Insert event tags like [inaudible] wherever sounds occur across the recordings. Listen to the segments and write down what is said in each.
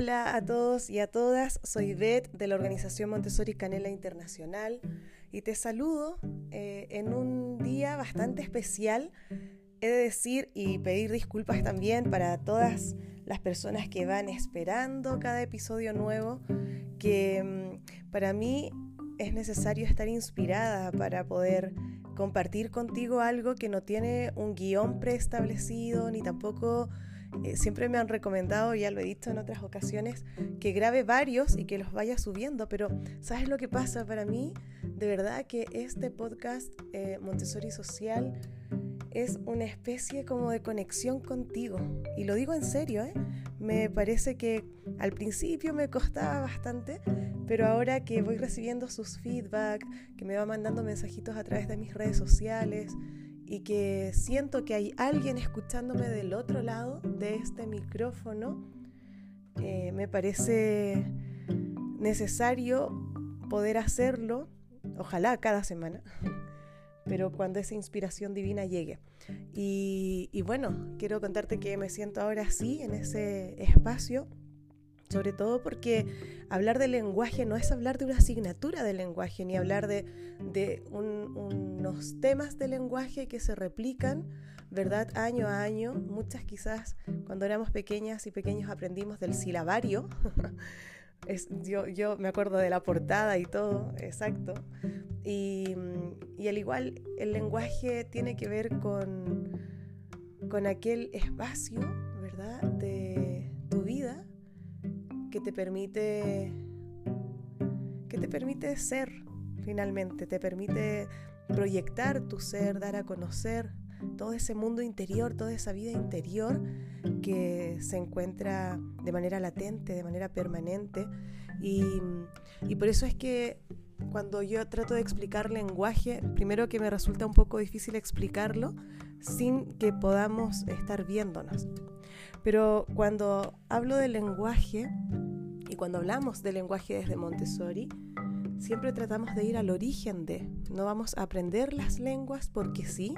Hola a todos y a todas, soy Beth de la organización Montessori Canela Internacional y te saludo eh, en un día bastante especial. He de decir y pedir disculpas también para todas las personas que van esperando cada episodio nuevo, que mm, para mí es necesario estar inspirada para poder compartir contigo algo que no tiene un guion preestablecido ni tampoco eh, siempre me han recomendado, ya lo he dicho en otras ocasiones, que grabe varios y que los vaya subiendo, pero ¿sabes lo que pasa para mí? De verdad que este podcast eh, Montessori Social es una especie como de conexión contigo. Y lo digo en serio, ¿eh? Me parece que al principio me costaba bastante, pero ahora que voy recibiendo sus feedback, que me va mandando mensajitos a través de mis redes sociales, y que siento que hay alguien escuchándome del otro lado de este micrófono, eh, me parece necesario poder hacerlo, ojalá cada semana, [laughs] pero cuando esa inspiración divina llegue. Y, bueno, quiero contarte que me siento ahora sí en ese espacio sobre todo porque hablar de lenguaje no es hablar de una asignatura de lenguaje, ni hablar de, unos temas de lenguaje que se replican, ¿verdad? Año a año. Muchas quizás cuando éramos pequeñas y pequeños aprendimos del silabario. [laughs] yo, me acuerdo de la portada y todo, exacto. Y, al igual, el lenguaje tiene que ver con, aquel espacio, ¿verdad? Que te permite que te permite ser finalmente, te permite proyectar tu ser, dar a conocer todo ese mundo interior, toda esa vida interior que se encuentra de manera latente, de manera permanente. Y, y, por eso es que cuando yo trato de explicar lenguaje, primero que me resulta un poco difícil explicarlo sin que podamos estar viéndonos. Pero cuando hablo de lenguaje y cuando hablamos de lenguaje desde Montessori, siempre tratamos de ir al origen de. No vamos a aprender las lenguas porque sí,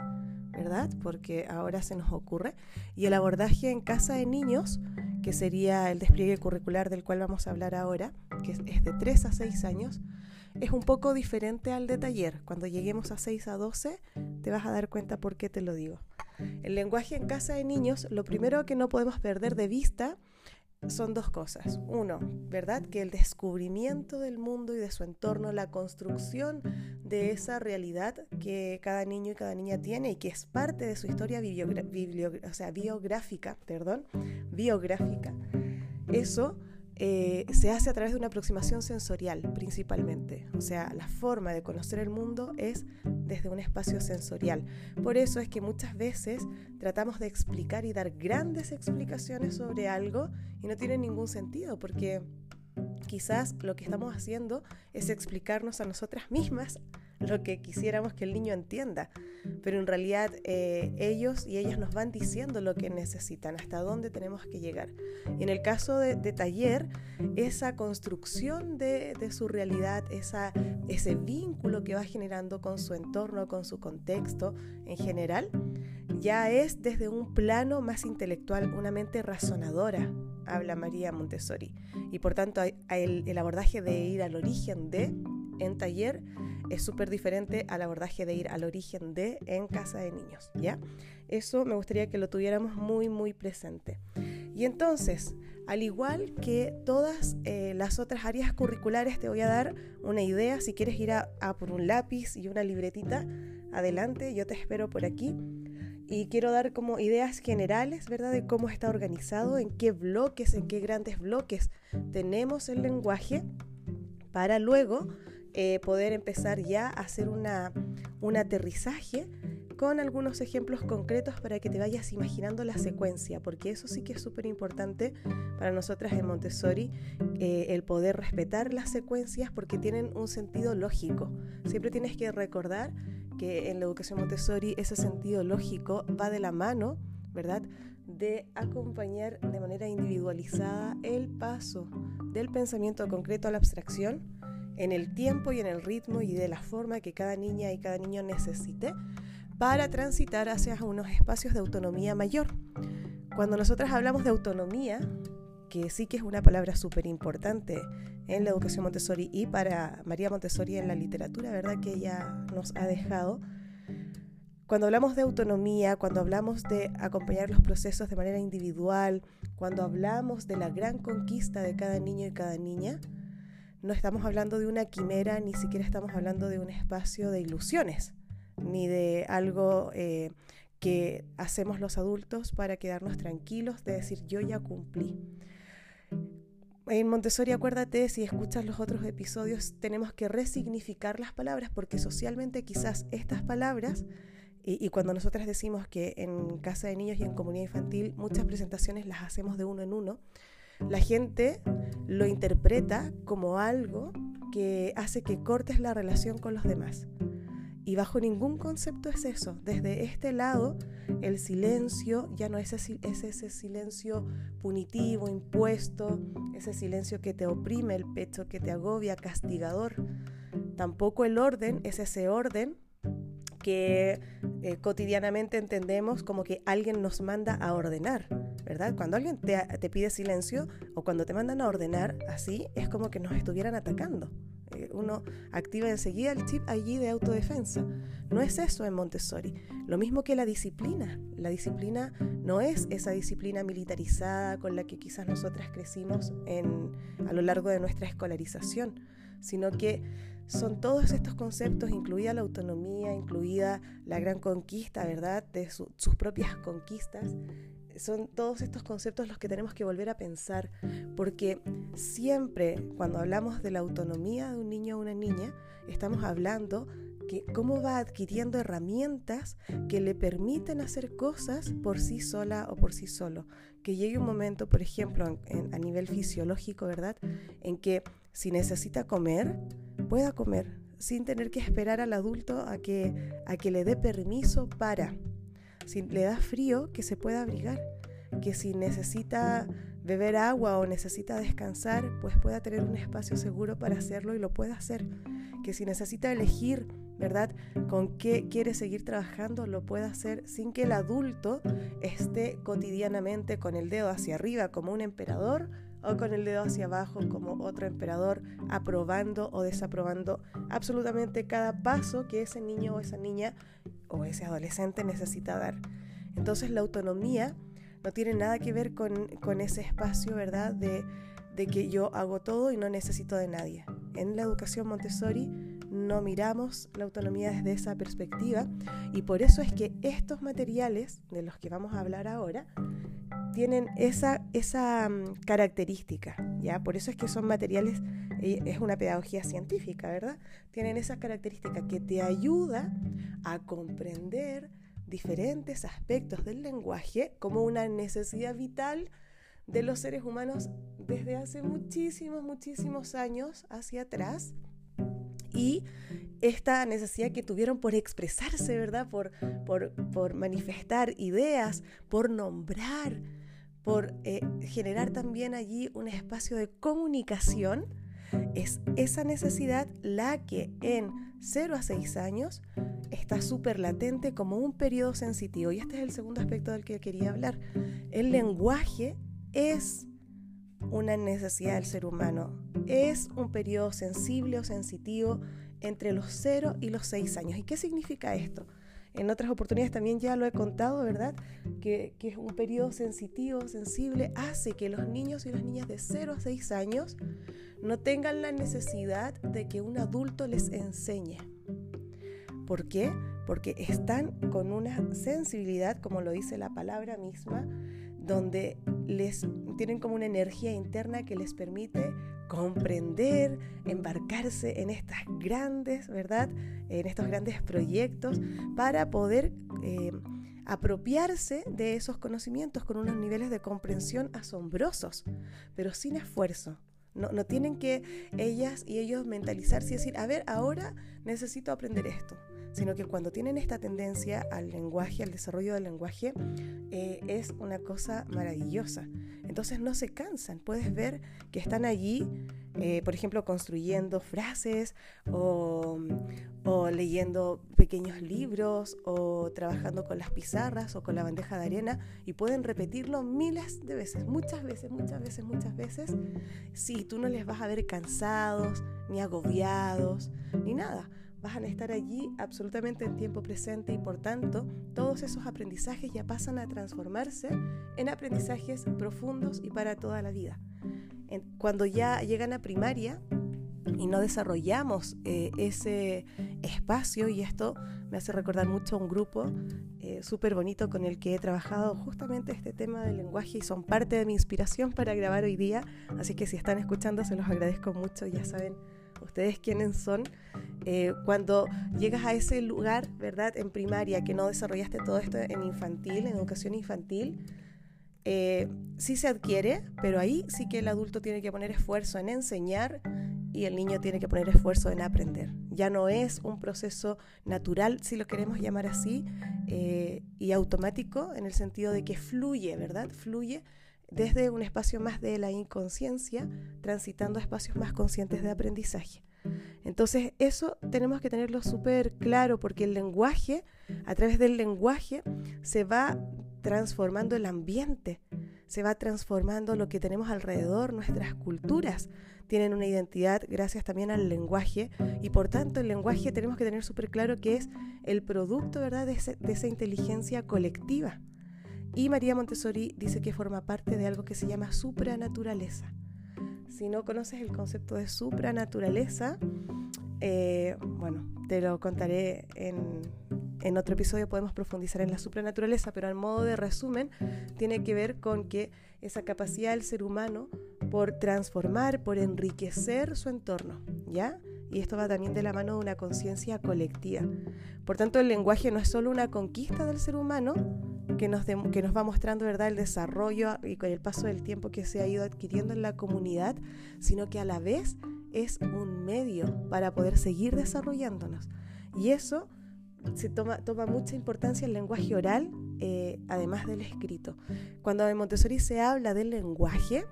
¿verdad? Porque ahora se nos ocurre. Y el abordaje en casa de niños, que sería el despliegue curricular del cual vamos a hablar ahora, que es de 3 a 6 años, es un poco diferente al de taller. Cuando lleguemos a 6 a 12, te vas a dar cuenta por qué te lo digo. El lenguaje en casa de niños, lo primero que no podemos perder de vista son dos cosas. Uno, ¿verdad? Que el descubrimiento del mundo y de su entorno, la construcción de esa realidad que cada niño y cada niña tiene y que es parte de su historia biográfica, perdón, biográfica. Eso eh, se hace a través de una aproximación sensorial principalmente. O sea, la forma de conocer el mundo es desde un espacio sensorial. Por eso es que muchas veces tratamos de explicar y dar grandes explicaciones sobre algo y no tiene ningún sentido porque quizás lo que estamos haciendo es explicarnos a nosotras mismas lo que quisiéramos que el niño entienda, pero en realidad eh, ellos y ellas nos van diciendo lo que necesitan, hasta dónde tenemos que llegar. En el caso de, taller, esa construcción de, su realidad, esa, ese vínculo que va generando con su entorno, con su contexto en general, ya es desde un plano más intelectual, una mente razonadora, habla María Montessori. Y por tanto el abordaje de ir al origen de en taller es súper diferente al abordaje de ir al origen de en casa de niños, ¿ya? Eso me gustaría que lo tuviéramos muy, muy presente. Y entonces, al igual que todas eh, las otras áreas curriculares, te voy a dar una idea. Si quieres ir a, por un lápiz y una libretita, adelante, yo te espero por aquí. Y quiero dar como ideas generales, ¿verdad? De cómo está organizado, en qué bloques, en qué grandes bloques tenemos el lenguaje, para luego eh, poder empezar ya a hacer una, un aterrizaje con algunos ejemplos concretos para que te vayas imaginando la secuencia, porque eso sí que es súper importante para nosotras en Montessori, eh, el poder respetar las secuencias porque tienen un sentido lógico. Siempre tienes que recordar que en la educación Montessori ese sentido lógico va de la mano, ¿verdad? de acompañar de manera individualizada el paso del pensamiento concreto a la abstracción en el tiempo y en el ritmo y de la forma que cada niña y cada niño necesite para transitar hacia unos espacios de autonomía mayor. Cuando nosotras hablamos de autonomía, que sí que es una palabra súper importante en la educación Montessori y para María Montessori en la literatura, ¿verdad? Que ella nos ha dejado. Cuando hablamos de autonomía, cuando hablamos de acompañar los procesos de manera individual, cuando hablamos de la gran conquista de cada niño y cada niña, no estamos hablando de una quimera, ni siquiera estamos hablando de un espacio de ilusiones, ni de algo eh, que hacemos los adultos para quedarnos tranquilos, de decir yo ya cumplí. En Montessori, acuérdate, si escuchas los otros episodios, tenemos que resignificar las palabras porque socialmente quizás estas palabras, y, y, cuando nosotras decimos que en casa de niños y en comunidad infantil muchas presentaciones las hacemos de uno en uno, la gente lo interpreta como algo que hace que cortes la relación con los demás. Y bajo ningún concepto es eso. Desde este lado, el silencio ya no es ese, silencio punitivo, impuesto, ese silencio que te oprime el pecho, que te agobia, castigador. Tampoco el orden es ese orden que eh, cotidianamente entendemos como que alguien nos manda a ordenar, ¿verdad? Cuando alguien te, te pide silencio o cuando te mandan a ordenar, así es como que nos estuvieran atacando. Eh, uno activa enseguida el chip allí de autodefensa. No es eso en Montessori. Lo mismo que la disciplina. La disciplina no es esa disciplina militarizada con la que quizás nosotras crecimos en, a lo largo de nuestra escolarización, sino que son todos estos conceptos, incluida la autonomía, incluida la gran conquista, ¿verdad?, de sus propias conquistas, son todos estos conceptos los que tenemos que volver a pensar, porque siempre cuando hablamos de la autonomía de un niño o una niña, estamos hablando que cómo va adquiriendo herramientas que le permiten hacer cosas por sí sola o por sí solo. Que llegue un momento, por ejemplo, a nivel fisiológico, ¿verdad? En que si necesita comer, pueda comer sin tener que esperar al adulto a que, a que le dé permiso para si le da frío, que se pueda abrigar, que si necesita beber agua o necesita descansar, pues pueda tener un espacio seguro para hacerlo y lo pueda hacer. Que si necesita elegir, ¿verdad?, con qué quiere seguir trabajando, lo pueda hacer sin que el adulto esté cotidianamente con el dedo hacia arriba como un emperador o con el dedo hacia abajo como otro emperador, aprobando o desaprobando absolutamente cada paso que ese niño o esa niña o ese adolescente necesita dar. Entonces la autonomía no tiene nada que ver con, ese espacio, ¿verdad? De, de que yo hago todo y no necesito de nadie. En la educación Montessori no miramos la autonomía desde esa perspectiva y por eso es que estos materiales de los que vamos a hablar ahora tienen esa, esa mm, característica, ¿ya? Por eso es que son materiales, es una pedagogía científica, ¿verdad? Tienen esa característica que te ayuda a comprender diferentes aspectos del lenguaje como una necesidad vital de los seres humanos desde hace muchísimos, muchísimos años hacia atrás y esta necesidad que tuvieron por expresarse, ¿verdad? Por, por, por manifestar ideas, por nombrar, por eh, generar también allí un espacio de comunicación, es esa necesidad la que en 0 a 6 años está súper latente como un periodo sensitivo. Y este es el segundo aspecto del que quería hablar. El lenguaje es una necesidad del ser humano. Es un periodo sensible o sensitivo entre los 0 y los 6 años. ¿Y qué significa esto? En otras oportunidades también ya lo he contado, ¿verdad? Que, es un periodo sensitivo, sensible, hace que los niños y las niñas de 0 a 6 años no tengan la necesidad de que un adulto les enseñe. ¿Por qué? Porque están con una sensibilidad, como lo dice la palabra misma, donde les tienen como una energía interna que les permite comprender, embarcarse en estas grandes, ¿verdad? En estos grandes proyectos para poder eh, apropiarse de esos conocimientos con unos niveles de comprensión asombrosos, pero sin esfuerzo. No, no tienen que ellas y ellos mentalizarse y decir, a ver, ahora necesito aprender esto sino que cuando tienen esta tendencia al lenguaje, al desarrollo del lenguaje, eh, es una cosa maravillosa. Entonces no se cansan, puedes ver que están allí eh, por ejemplo, construyendo frases o, o, leyendo pequeños libros o trabajando con las pizarras o con la bandeja de arena y pueden repetirlo miles de veces, muchas veces, muchas veces, muchas veces. Si tú no les vas a ver cansados, ni agobiados, ni nada van a estar allí absolutamente en tiempo presente y por tanto todos esos aprendizajes ya pasan a transformarse en aprendizajes profundos y para toda la vida. Cuando ya llegan a primaria y no desarrollamos eh, ese espacio, y esto me hace recordar mucho a un grupo eh, súper bonito con el que he trabajado justamente este tema del lenguaje y son parte de mi inspiración para grabar hoy día, así que si están escuchando se los agradezco mucho, ya saben ustedes quiénes son, eh, cuando llegas a ese lugar, ¿verdad? En primaria, que no desarrollaste todo esto en infantil, en educación infantil, eh, sí se adquiere, pero ahí sí que el adulto tiene que poner esfuerzo en enseñar y el niño tiene que poner esfuerzo en aprender. Ya no es un proceso natural, si lo queremos llamar así, eh, y automático en el sentido de que fluye, ¿verdad? Fluye desde un espacio más de la inconsciencia, transitando a espacios más conscientes de aprendizaje. Entonces eso tenemos que tenerlo súper claro porque el lenguaje, a través del lenguaje, se va transformando el ambiente, se va transformando lo que tenemos alrededor, nuestras culturas tienen una identidad gracias también al lenguaje y por tanto el lenguaje tenemos que tener súper claro que es el producto ¿verdad? De, de esa inteligencia colectiva. Y María Montessori dice que forma parte de algo que se llama supranaturaleza. Si no conoces el concepto de supranaturaleza, eh, bueno, te lo contaré en, en otro episodio, podemos profundizar en la supranaturaleza, pero al modo de resumen, tiene que ver con que esa capacidad del ser humano por transformar, por enriquecer su entorno, ¿ya? Y esto va también de la mano de una conciencia colectiva. Por tanto, el lenguaje no es solo una conquista del ser humano, que nos, que nos va mostrando ¿verdad? el desarrollo y con el paso del tiempo que se ha ido adquiriendo en la comunidad, sino que a la vez es un medio para poder seguir desarrollándonos. Y eso se toma, toma mucha importancia el lenguaje oral, eh, además del escrito. Cuando en Montessori se habla del lenguaje,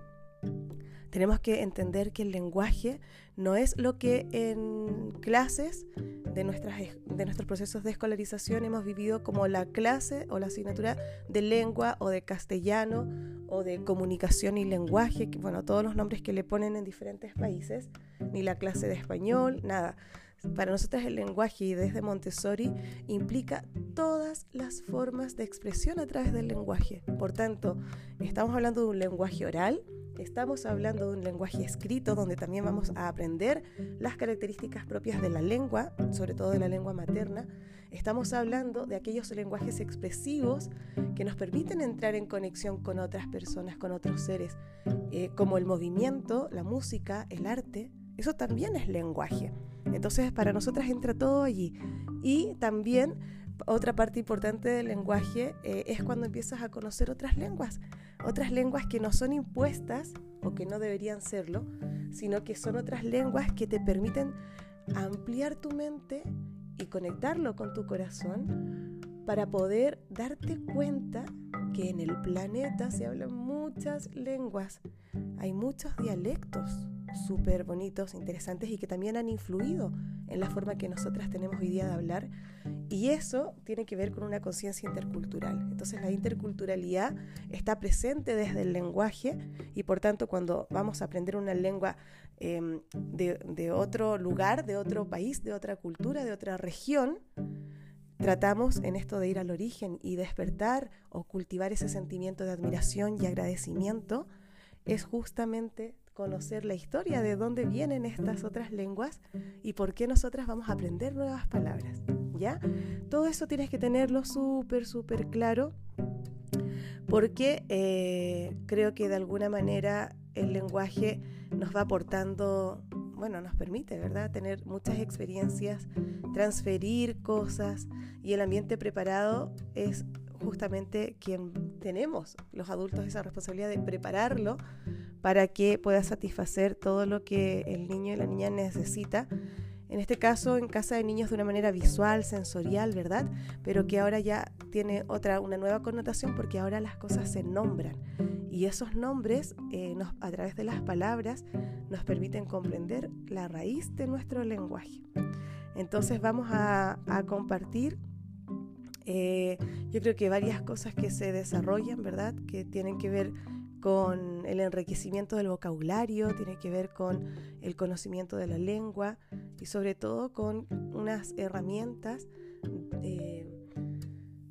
tenemos que entender que el lenguaje no es lo que en clases de, nuestras, de nuestros procesos de escolarización hemos vivido como la clase o la asignatura de lengua o de castellano o de comunicación y lenguaje, que, bueno, todos los nombres que le ponen en diferentes países, ni la clase de español, nada. Para nosotros el lenguaje y desde Montessori implica todas las formas de expresión a través del lenguaje. Por tanto, estamos hablando de un lenguaje oral, Estamos hablando de un lenguaje escrito donde también vamos a aprender las características propias de la lengua, sobre todo de la lengua materna. Estamos hablando de aquellos lenguajes expresivos que nos permiten entrar en conexión con otras personas, con otros seres, eh, como el movimiento, la música, el arte. Eso también es lenguaje. Entonces para nosotras entra todo allí. Y también otra parte importante del lenguaje eh, es cuando empiezas a conocer otras lenguas, otras lenguas que no son impuestas o que no deberían serlo, sino que son otras lenguas que te permiten ampliar tu mente y conectarlo con tu corazón para poder darte cuenta que en el planeta se hablan muchas lenguas, hay muchos dialectos súper bonitos, interesantes y que también han influido en la forma que nosotras tenemos hoy día de hablar. Y eso tiene que ver con una conciencia intercultural. Entonces la interculturalidad está presente desde el lenguaje y por tanto cuando vamos a aprender una lengua em, de, de otro lugar, de otro país, de otra cultura, de otra región, tratamos en esto de ir al origen y despertar o cultivar ese sentimiento de admiración y agradecimiento, es justamente conocer la historia de dónde vienen estas otras lenguas y por qué nosotras vamos a aprender nuevas palabras. ¿Ya? Todo eso tienes que tenerlo súper, súper claro porque eh, creo que de alguna manera el lenguaje nos va aportando, bueno, nos permite, ¿verdad?, tener muchas experiencias, transferir cosas y el ambiente preparado es justamente quien tenemos los adultos esa responsabilidad de prepararlo para que pueda satisfacer todo lo que el niño y la niña necesita. En este caso, en casa de niños de una manera visual, sensorial, ¿verdad? Pero que ahora ya tiene otra, una nueva connotación porque ahora las cosas se nombran y esos nombres eh, a través de las palabras nos permiten comprender la raíz de nuestro lenguaje. Entonces vamos a, compartir eh, yo creo que varias cosas que se desarrollan, ¿verdad? Que tienen que ver con el enriquecimiento del vocabulario, tiene que ver con el conocimiento de la lengua y sobre todo con unas herramientas, eh,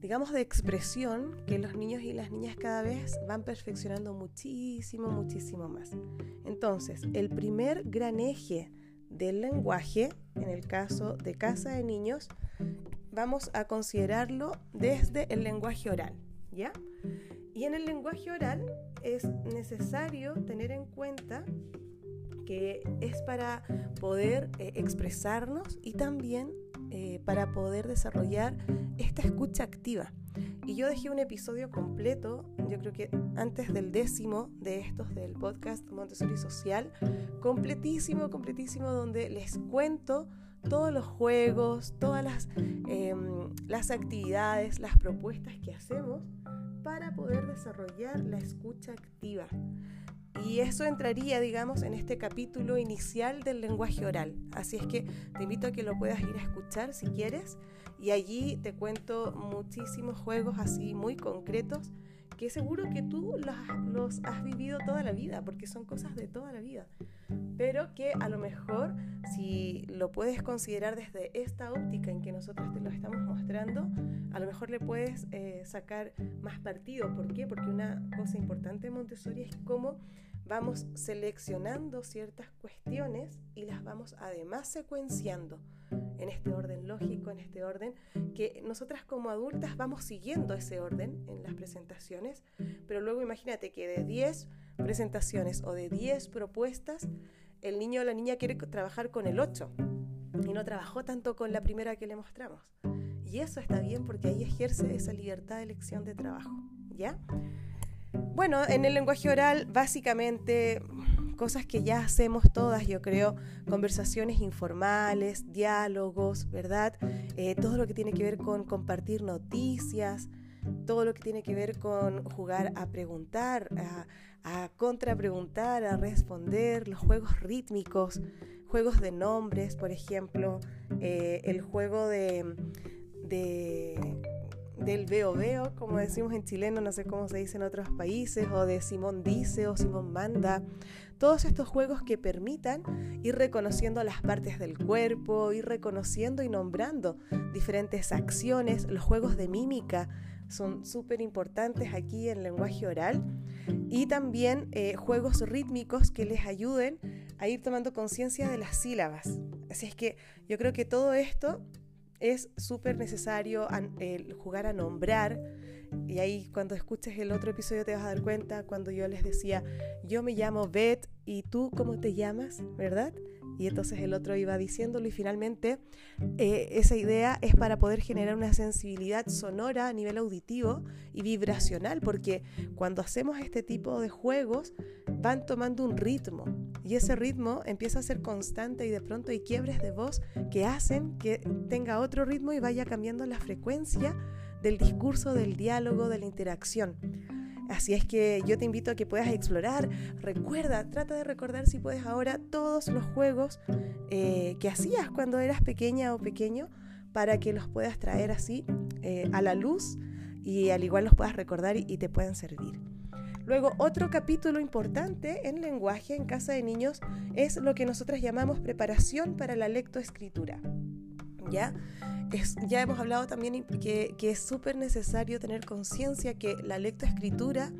digamos, de expresión que los niños y las niñas cada vez van perfeccionando muchísimo, muchísimo más. Entonces, el primer gran eje del lenguaje, en el caso de casa de niños, vamos a considerarlo desde el lenguaje oral, ¿ya? Y en el lenguaje oral es necesario tener en cuenta que es para poder eh, expresarnos y también eh, para poder desarrollar esta escucha activa. Y yo dejé un episodio completo, yo creo que antes del décimo de estos del podcast Montessori Social, completísimo, completísimo, donde les cuento todos los juegos, todas las, em, las actividades, las propuestas que hacemos para poder desarrollar la escucha activa. Y eso entraría, digamos, en este capítulo inicial del lenguaje oral. Así es que te invito a que lo puedas ir a escuchar si quieres. Y allí te cuento muchísimos juegos así muy concretos que seguro que tú los, has vivido toda la vida, porque son cosas de toda la vida, pero que a lo mejor si lo puedes considerar desde esta óptica en que nosotros te lo estamos mostrando, a lo mejor le puedes eh, sacar más partido. ¿Por qué? Porque una cosa importante de Montessori es cómo vamos seleccionando ciertas cuestiones y las vamos además secuenciando en este orden lógico, en este orden que nosotras como adultas vamos siguiendo ese orden en las presentaciones, pero luego imagínate que de 10 presentaciones o de 10 propuestas, el niño o la niña quiere trabajar con el 8 y no trabajó tanto con la primera que le mostramos. Y eso está bien porque ahí ejerce esa libertad de elección de trabajo, ¿ya? Bueno, en el lenguaje oral, básicamente cosas que ya hacemos todas, yo creo, conversaciones informales, diálogos, ¿verdad? Eh, todo lo que tiene que ver con compartir noticias, todo lo que tiene que ver con jugar a preguntar, a, contrapreguntar, a responder, los juegos rítmicos, juegos de nombres, por ejemplo, eh, el juego de del veo veo, como decimos en chileno, no sé cómo se dice en otros países, o de Simón dice o Simón manda. Todos estos juegos que permitan ir reconociendo las partes del cuerpo, ir reconociendo y nombrando diferentes acciones. Los juegos de mímica son súper importantes aquí en lenguaje oral. Y también eh, juegos rítmicos que les ayuden a ir tomando conciencia de las sílabas. Así es que yo creo que todo esto es súper necesario jugar a nombrar. Y ahí cuando escuches el otro episodio te vas a dar cuenta cuando yo les decía, yo me llamo Beth y tú cómo te llamas, ¿verdad? Y entonces el otro iba diciéndolo y finalmente eh, esa idea es para poder generar una sensibilidad sonora a nivel auditivo y vibracional, porque cuando hacemos este tipo de juegos van tomando un ritmo y ese ritmo empieza a ser constante y de pronto hay quiebres de voz que hacen que tenga otro ritmo y vaya cambiando la frecuencia del discurso, del diálogo, de la interacción. Así es que yo te invito a que puedas explorar. Recuerda, trata de recordar si puedes ahora todos los juegos eh, que hacías cuando eras pequeña o pequeño para que los puedas traer así eh, a la luz y al igual los puedas recordar y, te puedan servir. Luego, otro capítulo importante en lenguaje en casa de niños es lo que nosotros llamamos preparación para la lectoescritura. ¿Ya? ya hemos hablado también que, que es súper necesario tener conciencia que la lectoescritura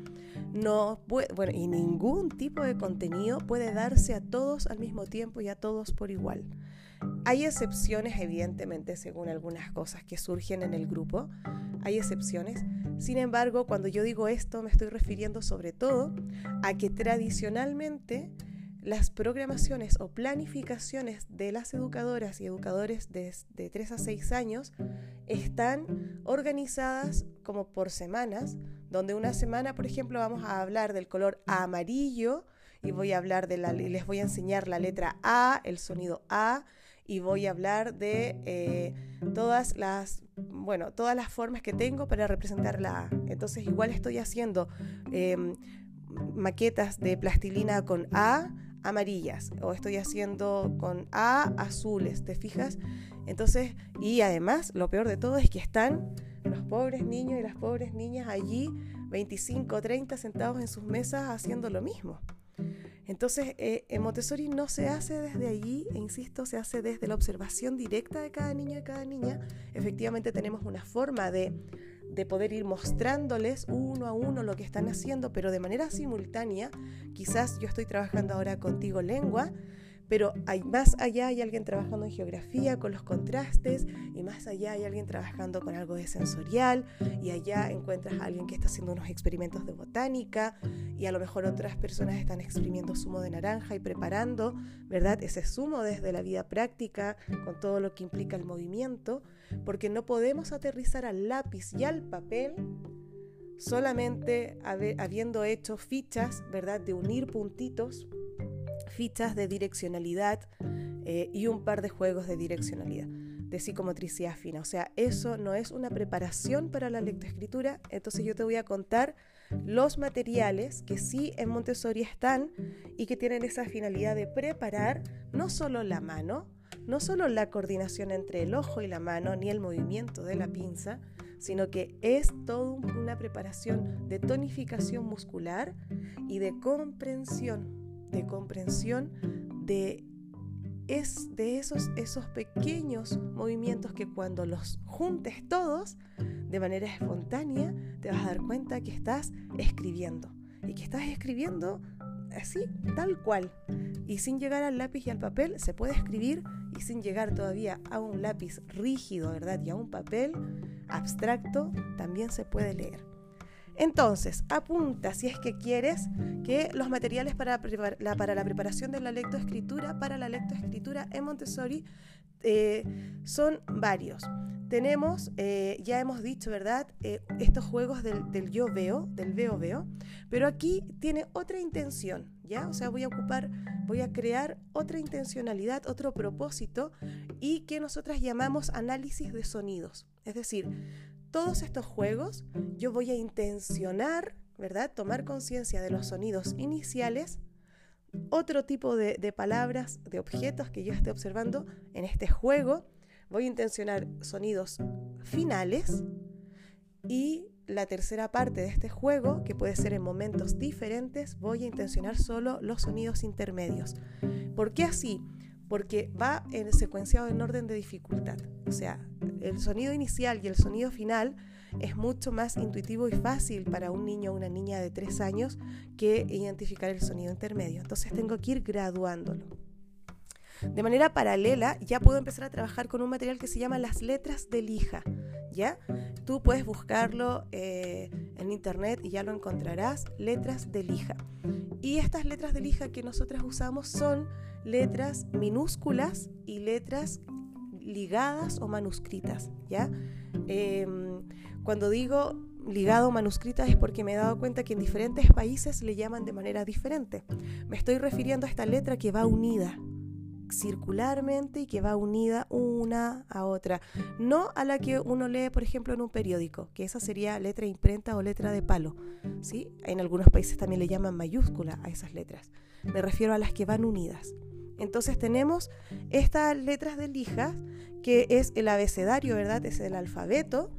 no puede, bueno, y ningún tipo de contenido puede darse a todos al mismo tiempo y a todos por igual. Hay excepciones, evidentemente, según algunas cosas que surgen en el grupo, hay excepciones. Sin embargo, cuando yo digo esto, me estoy refiriendo sobre todo a que tradicionalmente las programaciones o planificaciones de las educadoras y educadores de, de 3 a 6 años están organizadas como por semanas, donde una semana, por ejemplo, vamos a hablar del color amarillo y voy a hablar de la, les voy a enseñar la letra A, el sonido A, y voy a hablar de eh, todas las bueno, todas las formas que tengo para representar la A. Entonces igual estoy haciendo em, maquetas de plastilina con A amarillas o estoy haciendo con A azules, ¿te fijas? Entonces, y además, lo peor de todo es que están los pobres niños y las pobres niñas allí 25 o 30 sentados en sus mesas haciendo lo mismo. Entonces, eh, en Montessori no se hace desde allí, e insisto, se hace desde la observación directa de cada niño y cada niña. Efectivamente tenemos una forma de, de poder ir mostrándoles uno a uno lo que están haciendo, pero de manera simultánea. Quizás yo estoy trabajando ahora contigo lengua, pero hay, más allá hay alguien trabajando en geografía con los contrastes y más allá hay alguien trabajando con algo de sensorial y allá encuentras a alguien que está haciendo unos experimentos de botánica y a lo mejor otras personas están exprimiendo zumo de naranja y preparando, ¿verdad? Ese zumo desde la vida práctica con todo lo que implica el movimiento, porque no podemos aterrizar al lápiz y al papel solamente habiendo hecho fichas, ¿verdad? De unir puntitos fichas de direccionalidad eh, y un par de juegos de direccionalidad, de psicomotricidad fina. O sea, eso no es una preparación para la lectoescritura, entonces yo te voy a contar los materiales que sí en Montessori están y que tienen esa finalidad de preparar no solo la mano, no solo la coordinación entre el ojo y la mano, ni el movimiento de la pinza, sino que es toda una preparación de tonificación muscular y de comprensión de comprensión de, es, de esos, esos pequeños movimientos que cuando los juntes todos de manera espontánea, te vas a dar cuenta que estás escribiendo y que estás escribiendo así, tal cual. Y sin llegar al lápiz y al papel, se puede escribir y sin llegar todavía a un lápiz rígido, ¿verdad? Y a un papel abstracto, también se puede leer. Entonces, apunta si es que quieres que los materiales para, la, para la preparación de la lectoescritura, para la lectoescritura en Montessori, eh, son varios. Tenemos, eh, ya hemos dicho, ¿verdad? Eh, estos juegos del, yo veo, del veo veo, pero aquí tiene otra intención, ¿ya? O sea, voy a ocupar, voy a crear otra intencionalidad, otro propósito y que nosotras llamamos análisis de sonidos. Es decir, todos estos juegos yo voy a intencionar, ¿verdad? Tomar conciencia de los sonidos iniciales, otro tipo de, palabras, de objetos que yo esté observando en este juego. Voy a intencionar sonidos finales y la tercera parte de este juego, que puede ser en momentos diferentes, voy a intencionar solo los sonidos intermedios. ¿Por qué así? Porque va en secuenciado en orden de dificultad. O sea, el sonido inicial y el sonido final es mucho más intuitivo y fácil para un niño o una niña de tres años que identificar el sonido intermedio. Entonces tengo que ir graduándolo. De manera paralela, ya puedo empezar a trabajar con un material que se llama las letras de lija. ¿Ya? Tú puedes buscarlo eh, en internet y ya lo encontrarás, letras de lija. Y estas letras de lija que nosotras usamos son letras minúsculas y letras ligadas o manuscritas, ¿ya? Em, cuando digo ligado o manuscrita es porque me he dado cuenta que en diferentes países le llaman de manera diferente. Me estoy refiriendo a esta letra que va unida circularmente y que va unida una a otra, no a la que uno lee, por ejemplo, en un periódico, que esa sería letra imprenta o letra de palo, ¿sí? En algunos países también le llaman mayúscula a esas letras. Me refiero a las que van unidas. Entonces tenemos estas letras de lija, que es el abecedario, ¿verdad? Es el alfabeto,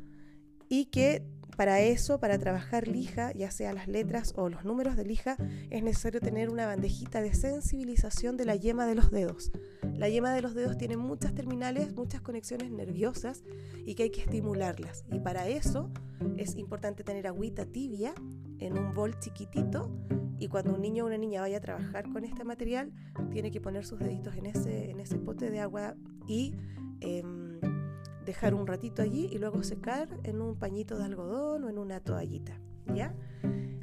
y que para eso, para trabajar lija, ya sea las letras o los números de lija, es necesario tener una bandejita de sensibilización de la yema de los dedos. La yema de los dedos tiene muchas terminales, muchas conexiones nerviosas y que hay que estimularlas. Y para eso es importante tener agüita tibia en un bol chiquitito y cuando un niño o una niña vaya a trabajar con este material, tiene que poner sus deditos en ese, en ese pote de agua y em, dejar un ratito allí y luego secar en un pañito de algodón o en una toallita. ¿Ya?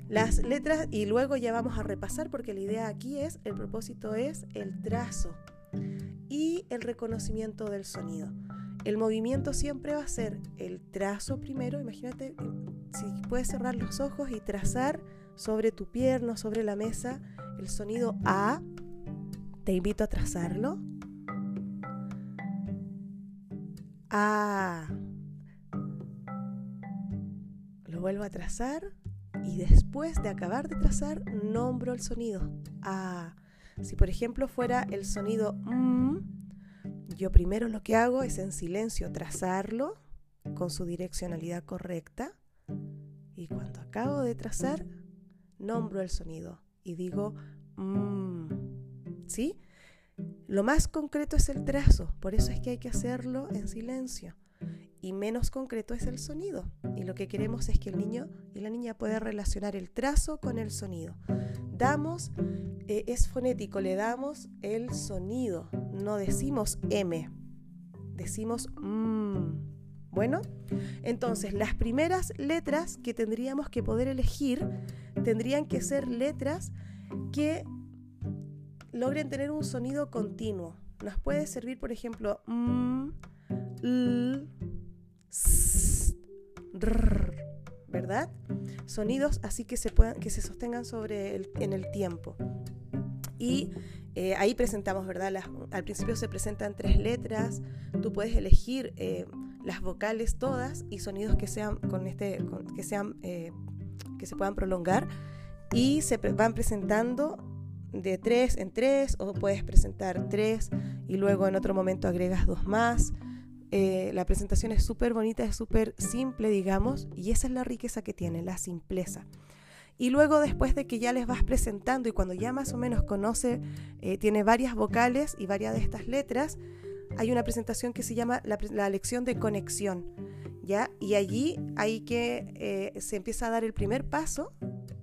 Las letras y luego ya vamos a repasar porque la idea aquí es, el propósito es el trazo y el reconocimiento del sonido. El movimiento siempre va a ser el trazo primero, imagínate si puedes cerrar los ojos y trazar sobre tu pierna, sobre la mesa, el sonido A. Te invito a trazarlo. A. lo vuelvo a trazar y después de acabar de trazar nombro el sonido. Ah, si por ejemplo fuera el sonido mm, yo primero lo que hago es en silencio trazarlo con su direccionalidad correcta y cuando acabo de trazar nombro el sonido y digo mm, ¿sí? Lo más concreto es el trazo, por eso es que hay que hacerlo en silencio. Y menos concreto es el sonido. Y lo que queremos es que el niño y la niña puedan relacionar el trazo con el sonido. Damos, eh, es fonético, le damos el sonido. No decimos M, decimos M. Bueno, entonces las primeras letras que tendríamos que poder elegir tendrían que ser letras que logren tener un sonido continuo. Nos puede servir, por ejemplo, m, l, s, ¿verdad? Sonidos así que se, puedan, que se sostengan sobre en el tiempo. Y eh, ahí presentamos, ¿verdad? al principio se presentan tres letras. Tú puedes elegir eh, las vocales todas y sonidos que sean con este, que sean, eh, que se puedan prolongar y se van presentando de tres en tres o puedes presentar tres y luego en otro momento agregas dos más. Eh, la presentación es súper bonita, es súper simple, digamos, y esa es la riqueza que tiene, la simpleza. Y luego después de que ya les vas presentando y cuando ya más o menos conoce, eh, tiene varias vocales y varias de estas letras, hay una presentación que se llama la, lección de conexión, ¿ya? Y allí hay que eh, se empieza a dar el primer paso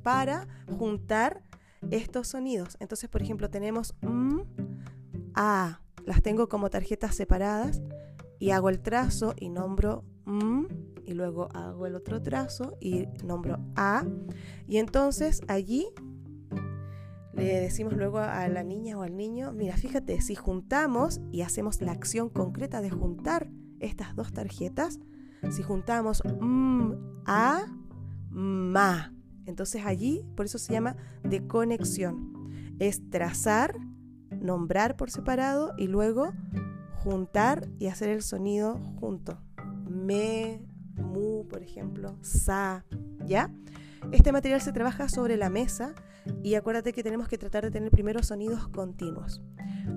para juntar estos sonidos. Entonces, por ejemplo, tenemos M, A, las tengo como tarjetas separadas y hago el trazo y nombro M y luego hago el otro trazo y nombro A. Y entonces allí le decimos luego a la niña o al niño, mira, fíjate, si juntamos y hacemos la acción concreta de juntar estas dos tarjetas, si juntamos M, A, MA, entonces allí, por eso se llama de conexión. Es trazar, nombrar por separado y luego juntar y hacer el sonido junto. Me, mu, por ejemplo, sa, ¿ya? Este material se trabaja sobre la mesa y acuérdate que tenemos que tratar de tener primero sonidos continuos.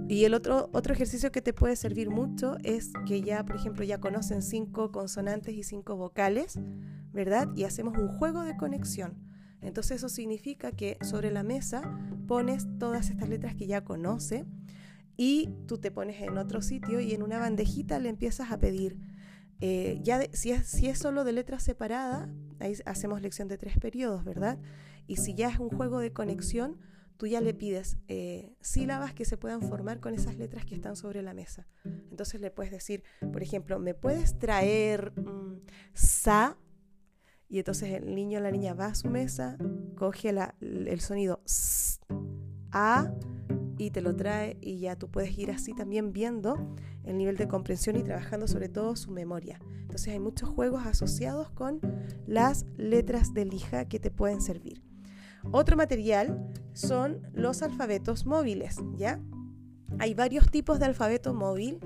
Y el otro, otro ejercicio que te puede servir mucho es que ya, por ejemplo, ya conocen cinco consonantes y cinco vocales, ¿verdad? Y hacemos un juego de conexión. Entonces eso significa que sobre la mesa pones todas estas letras que ya conoce y tú te pones en otro sitio y en una bandejita le empiezas a pedir. Eh, ya si, es, si es solo de letras separadas, ahí hacemos lección de tres periodos, ¿verdad? Y si ya es un juego de conexión, tú ya le pides eh, sílabas que se puedan formar con esas letras que están sobre la mesa. Entonces le puedes decir, por ejemplo, ¿me puedes traer mm, sa y entonces el niño o la niña va a su mesa, coge el sonido A y te lo trae y ya tú puedes ir así también viendo el nivel de comprensión y trabajando sobre todo su memoria. Entonces hay muchos juegos asociados con las letras de lija que te pueden servir. Otro material son los alfabetos móviles, ¿ya? Hay varios tipos de alfabeto móvil.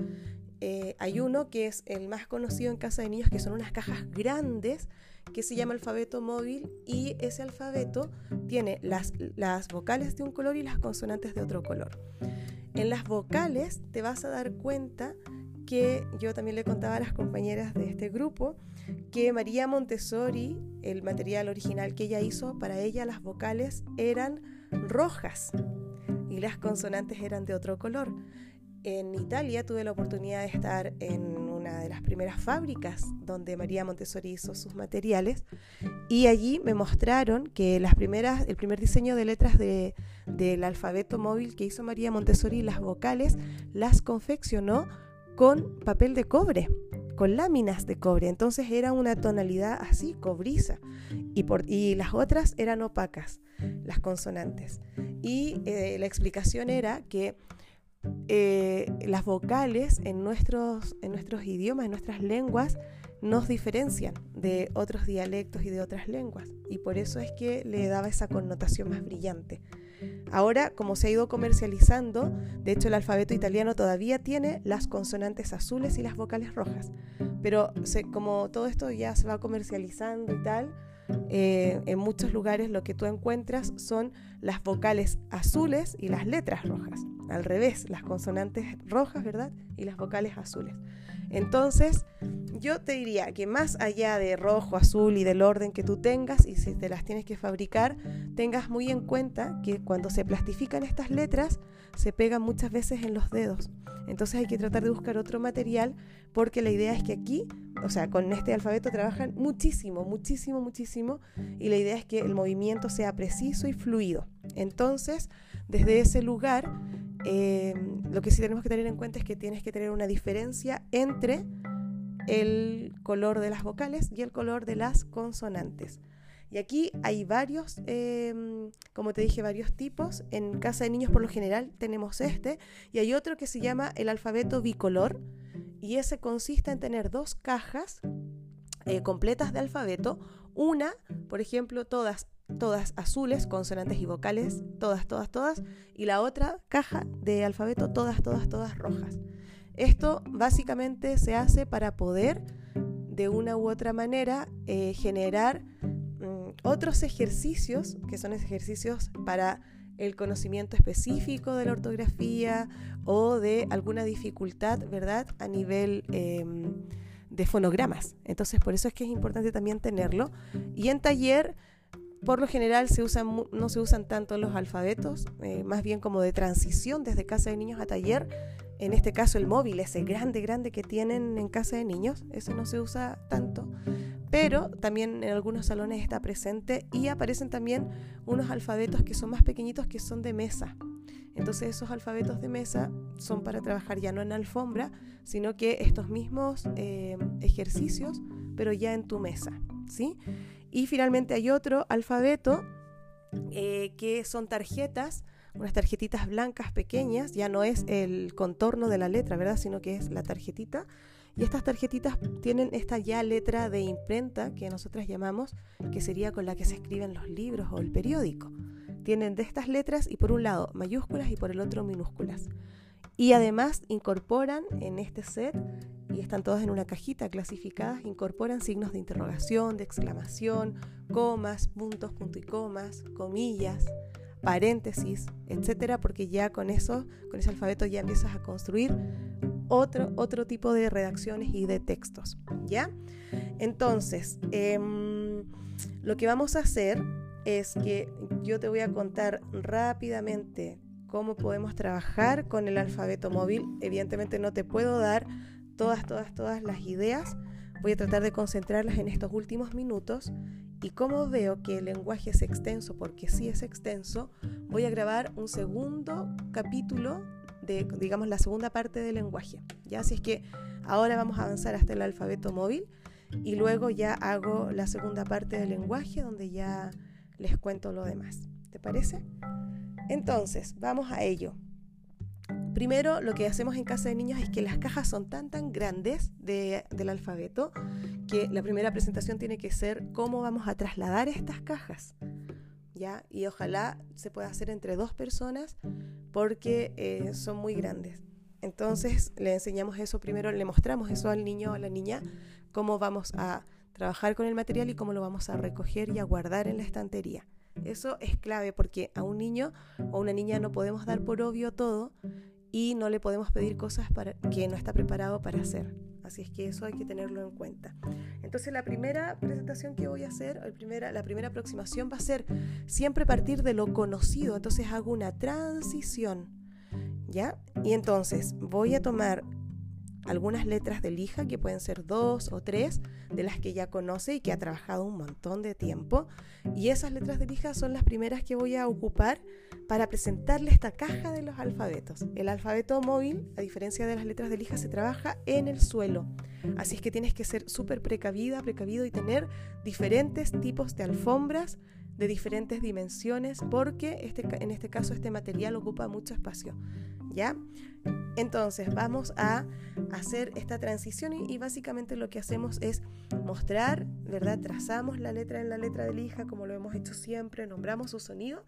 Eh, hay uno que es el más conocido en casa de niños, que son unas cajas grandes que se llama alfabeto móvil y ese alfabeto tiene las, las vocales de un color y las consonantes de otro color. En las vocales te vas a dar cuenta que yo también le contaba a las compañeras de este grupo que María Montessori, el material original que ella hizo, para ella las vocales eran rojas y las consonantes eran de otro color. En Italia tuve la oportunidad de estar en una de las primeras fábricas donde María Montessori hizo sus materiales y allí me mostraron que las primeras, el primer diseño de letras de, del alfabeto móvil que hizo María Montessori, las vocales, las confeccionó con papel de cobre, con láminas de cobre. Entonces era una tonalidad así, cobriza. Y, por, y las otras eran opacas, las consonantes. Y eh, la explicación era que eh, las vocales en nuestros, idiomas, en nuestras lenguas, nos diferencian de otros dialectos y de otras lenguas. Y por eso es que le daba esa connotación más brillante. Ahora, como se ha ido comercializando, de hecho el alfabeto italiano todavía tiene las consonantes azules y las vocales rojas. Pero como todo esto ya se va comercializando y tal, eh, en muchos lugares lo que tú encuentras son las vocales azules y las letras rojas. Al revés, las consonantes rojas, ¿verdad? Y las vocales azules. Entonces, yo te diría que más allá de rojo, azul y del orden que tú tengas, y si te las tienes que fabricar, tengas muy en cuenta que cuando se plastifican estas letras, se pegan muchas veces en los dedos. Entonces hay que tratar de buscar otro material porque la idea es que aquí, o sea, con este alfabeto trabajan muchísimo, muchísimo, muchísimo, y la idea es que el movimiento sea preciso y fluido. Entonces, desde ese lugar, Em, lo que sí tenemos que tener en cuenta es que tienes que tener una diferencia entre el color de las vocales y el color de las consonantes. Y aquí hay varios, em, como te dije, varios tipos. En casa de niños por lo general tenemos este y hay otro que se llama el alfabeto bicolor y ese consiste en tener dos cajas eh, completas de alfabeto. Una, por ejemplo, todas todas azules, consonantes y vocales, todas, todas, todas, y la otra caja de alfabeto, todas, todas, todas rojas. Esto básicamente se hace para poder, de una u otra manera, eh, generar mm, otros ejercicios, que son ejercicios para el conocimiento específico de la ortografía o de alguna dificultad, ¿verdad?, a nivel... Em, de fonogramas. Entonces, por eso es que es importante también tenerlo. Y en taller por lo general no se usan tanto los alfabetos, eh, más bien como de transición desde casa de niños a taller. En este caso el móvil, ese grande, grande que tienen en casa de niños, eso no se usa tanto. Pero también en algunos salones está presente y aparecen también unos alfabetos que son más pequeñitos que son de mesa. Entonces esos alfabetos de mesa son para trabajar ya no en alfombra, sino que estos mismos eh, ejercicios, pero ya en tu mesa. ¿sí? Y finalmente hay otro alfabeto eh, que son tarjetas, unas tarjetitas blancas pequeñas, ya no es el contorno de la letra, ¿verdad? Sino que es la tarjetita. Y estas tarjetitas tienen esta ya letra de imprenta que nosotras llamamos, que sería con la que se escriben los libros o el periódico. Tienen de estas letras y por un lado mayúsculas y por el otro minúsculas. Y además incorporan en este set y están todas en una cajita clasificadas, incorporan signos de interrogación, de exclamación, comas, puntos, punto y comas, comillas, paréntesis, etcétera, porque ya con eso, con ese alfabeto ya empiezas a construir otro, otro tipo de redacciones y de textos, ¿ya? Entonces, em, lo que vamos a hacer es que yo te voy a contar rápidamente cómo podemos trabajar con el alfabeto móvil. Evidentemente no te puedo dar todas, todas, todas las ideas. Voy a tratar de concentrarlas en estos últimos minutos y como veo que el lenguaje es extenso, porque sí es extenso, voy a grabar un segundo capítulo de, digamos, la segunda parte del lenguaje. Ya, así es que ahora vamos a avanzar hasta el alfabeto móvil y luego ya hago la segunda parte del lenguaje donde ya les cuento lo demás. ¿Te parece? Entonces, vamos a ello. Primero, lo que hacemos en casa de niños es que las cajas son tan tan grandes del alfabeto que la primera presentación tiene que ser cómo vamos a trasladar estas cajas. ¿Ya? Y ojalá se pueda hacer entre dos personas porque eh, son muy grandes. Entonces le enseñamos eso primero, le mostramos eso al niño o a la niña, cómo vamos a trabajar con el material y cómo lo vamos a recoger y a guardar en la estantería. Eso es clave porque a un niño o una niña no podemos dar por obvio todo y no le podemos pedir cosas para, que no está preparado para hacer. Así es que eso hay que tenerlo en cuenta. Entonces la primera presentación que voy a hacer, el primera, la primera aproximación va a ser siempre partir de lo conocido. Entonces hago una transición. ¿Ya? Y entonces voy a tomar algunas letras de lija, que pueden ser dos o tres, de las que ya conoce y que ha trabajado un montón de tiempo. Y esas letras de lija son las primeras que voy a ocupar para presentarle esta caja de los alfabetos. El alfabeto móvil, a diferencia de las letras de lija, se trabaja en el suelo. Así es que tienes que ser súper precavida, precavido y tener diferentes tipos de alfombras de diferentes dimensiones porque este, en este caso este material ocupa mucho espacio. ¿Ya? Entonces vamos a hacer esta transición y, básicamente lo que hacemos es mostrar, ¿verdad? Trazamos la letra en la letra de lija como lo hemos hecho siempre, nombramos su sonido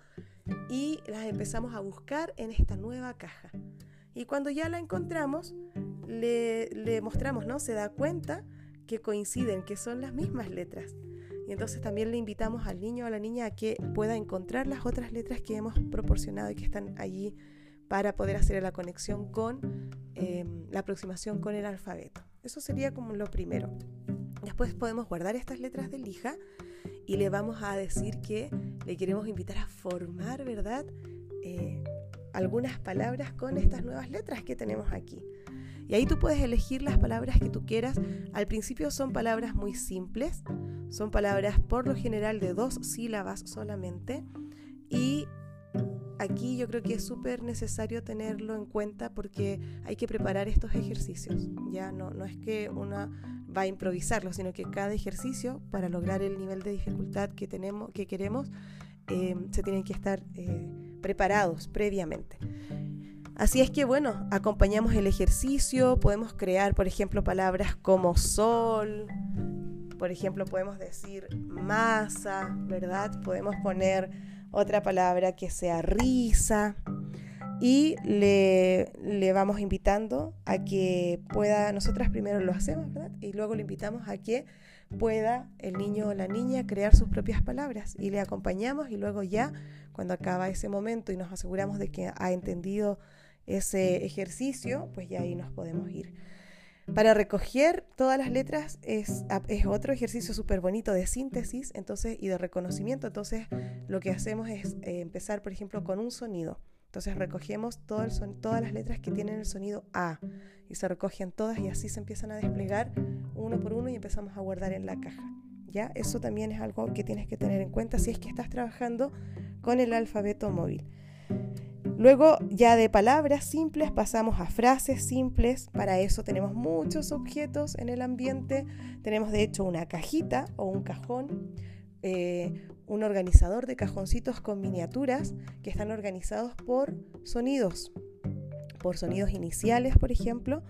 y las empezamos a buscar en esta nueva caja. Y cuando ya la encontramos, le, le mostramos, ¿no? Se da cuenta que coinciden, que son las mismas letras. Y entonces también le invitamos al niño o a la niña a que pueda encontrar las otras letras que hemos proporcionado y que están allí para poder hacer la conexión con em, la aproximación con el alfabeto. Eso sería como lo primero. Después podemos guardar estas letras de lija y le vamos a decir que le queremos invitar a formar, ¿verdad? Eh, algunas palabras con estas nuevas letras que tenemos aquí. Y ahí tú puedes elegir las palabras que tú quieras. Al principio son palabras muy simples, son palabras por lo general de dos sílabas solamente. Y aquí yo creo que es súper necesario tenerlo en cuenta porque hay que preparar estos ejercicios. Ya no, no es que una va a improvisarlo, sino que cada ejercicio para lograr el nivel de dificultad que tenemos, que queremos, eh, se tienen que estar eh, preparados previamente. Así es que bueno, acompañamos el ejercicio, podemos crear, por ejemplo, palabras como sol, por ejemplo, podemos decir masa, ¿verdad? Podemos poner otra palabra que sea risa y le, le, vamos invitando a que pueda, nosotras primero lo hacemos, ¿verdad? Y luego le invitamos a que pueda el niño o la niña crear sus propias palabras y le acompañamos y luego ya cuando acaba ese momento y nos aseguramos de que ha entendido ese ejercicio, pues ya ahí nos podemos ir. Para recoger todas las letras es, es otro ejercicio súper bonito de síntesis entonces, y de reconocimiento. Entonces, lo que hacemos es eh, empezar, por ejemplo, con un sonido. Entonces, recogemos todo todas las letras que tienen el sonido A y se recogen todas y así se empiezan a desplegar uno por uno y empezamos a guardar en la caja. ¿Ya? Eso también es algo que tienes que tener en cuenta si es que estás trabajando con el alfabeto móvil. Luego ya de palabras simples pasamos a frases simples. Para eso tenemos muchos objetos en el ambiente. Tenemos de hecho una cajita o un cajón, eh, un organizador de cajoncitos con miniaturas que están organizados por sonidos, por sonidos iniciales, por ejemplo,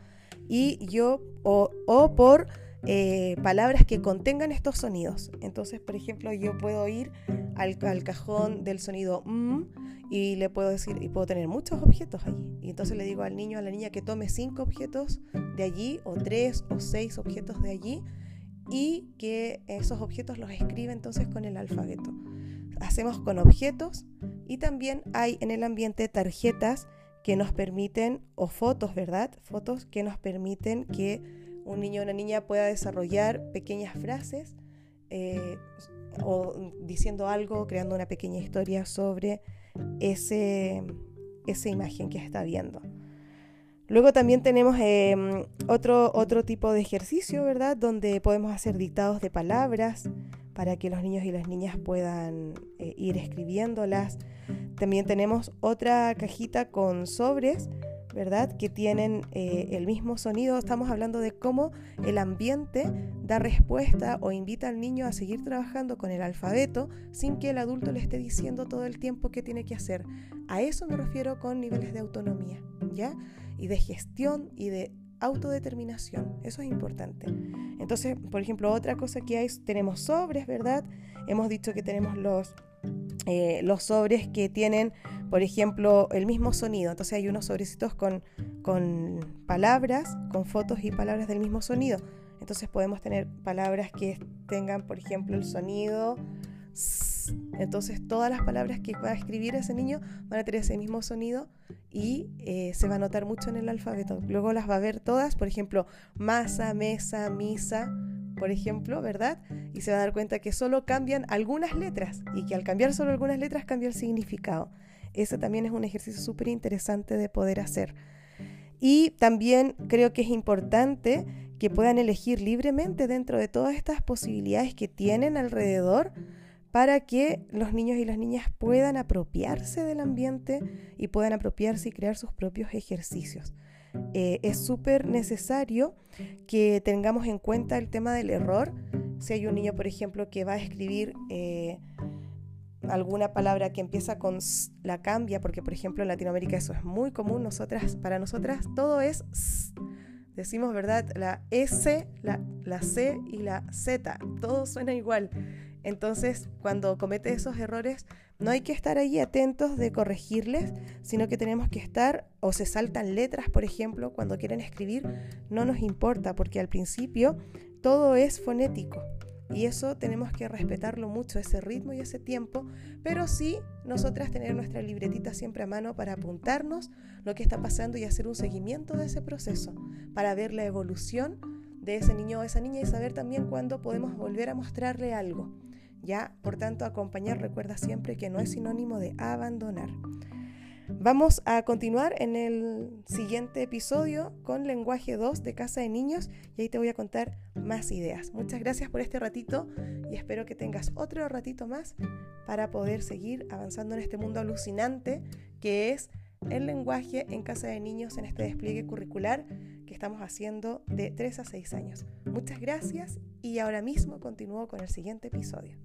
y yo o, por eh, palabras que contengan estos sonidos. Entonces, por ejemplo, yo puedo ir al, cajón del sonido mm y le puedo decir, y puedo tener muchos objetos allí. Y entonces le digo al niño, a la niña que tome cinco objetos de allí, o tres o seis objetos de allí, y que esos objetos los escribe entonces con el alfabeto. Hacemos con objetos y también hay en el ambiente tarjetas que nos permiten, o fotos, ¿verdad? Fotos que nos permiten que un niño o una niña pueda desarrollar pequeñas frases eh, o diciendo algo, creando una pequeña historia sobre ese, esa imagen que está viendo. Luego también tenemos em, otro, otro tipo de ejercicio, ¿verdad? Donde podemos hacer dictados de palabras para que los niños y las niñas puedan eh, ir escribiéndolas. También tenemos otra cajita con sobres ¿verdad? Que tienen eh, el mismo sonido. Estamos hablando de cómo el ambiente da respuesta o invita al niño a seguir trabajando con el alfabeto sin que el adulto le esté diciendo todo el tiempo qué tiene que hacer. A eso me refiero con niveles de autonomía, ¿ya? Y de gestión y de autodeterminación. Eso es importante. Entonces, por ejemplo, otra cosa que hay, tenemos sobres, ¿verdad? Hemos dicho que tenemos los eh, los sobres que tienen, por ejemplo, el mismo sonido. Entonces hay unos sobrecitos con, palabras, con fotos y palabras del mismo sonido. Entonces podemos tener palabras que tengan, por ejemplo, el sonido. Entonces todas las palabras que va a escribir ese niño van a tener ese mismo sonido y eh, se va a notar mucho en el alfabeto. Luego las va a ver todas, por ejemplo, masa, mesa, misa, por ejemplo, ¿verdad? Y se va a dar cuenta que solo cambian algunas letras y que al cambiar solo algunas letras cambia el significado. Ese también es un ejercicio súper interesante de poder hacer. Y también creo que es importante que puedan elegir libremente dentro de todas estas posibilidades que tienen alrededor para que los niños y las niñas puedan apropiarse del ambiente y puedan apropiarse y crear sus propios ejercicios. Eh, es súper necesario que tengamos en cuenta el tema del error. Si hay un niño, por ejemplo, que va a escribir eh, alguna palabra que empieza con la cambia, porque por ejemplo en Latinoamérica eso es muy común, nosotras, para nosotras todo es. Decimos, ¿verdad? La S, la, la C y la Z, todo suena igual. Entonces, cuando comete esos errores, no hay que estar ahí atentos de corregirles, sino que tenemos que estar, o se saltan letras, por ejemplo, cuando quieren escribir, no nos importa, porque al principio todo es fonético. Y eso tenemos que respetarlo mucho, ese ritmo y ese tiempo, pero sí nosotras tener nuestra libretita siempre a mano para apuntarnos lo que está pasando y hacer un seguimiento de ese proceso, para ver la evolución de ese niño o esa niña y saber también cuándo podemos volver a mostrarle algo. Ya, por tanto, acompañar recuerda siempre que no es sinónimo de abandonar. Vamos a continuar en el siguiente episodio con lenguaje 2 de Casa de Niños y ahí te voy a contar más ideas. Muchas gracias por este ratito y espero que tengas otro ratito más para poder seguir avanzando en este mundo alucinante que es el lenguaje en Casa de Niños en este despliegue curricular que estamos haciendo de 3 a 6 años. Muchas gracias y ahora mismo continúo con el siguiente episodio.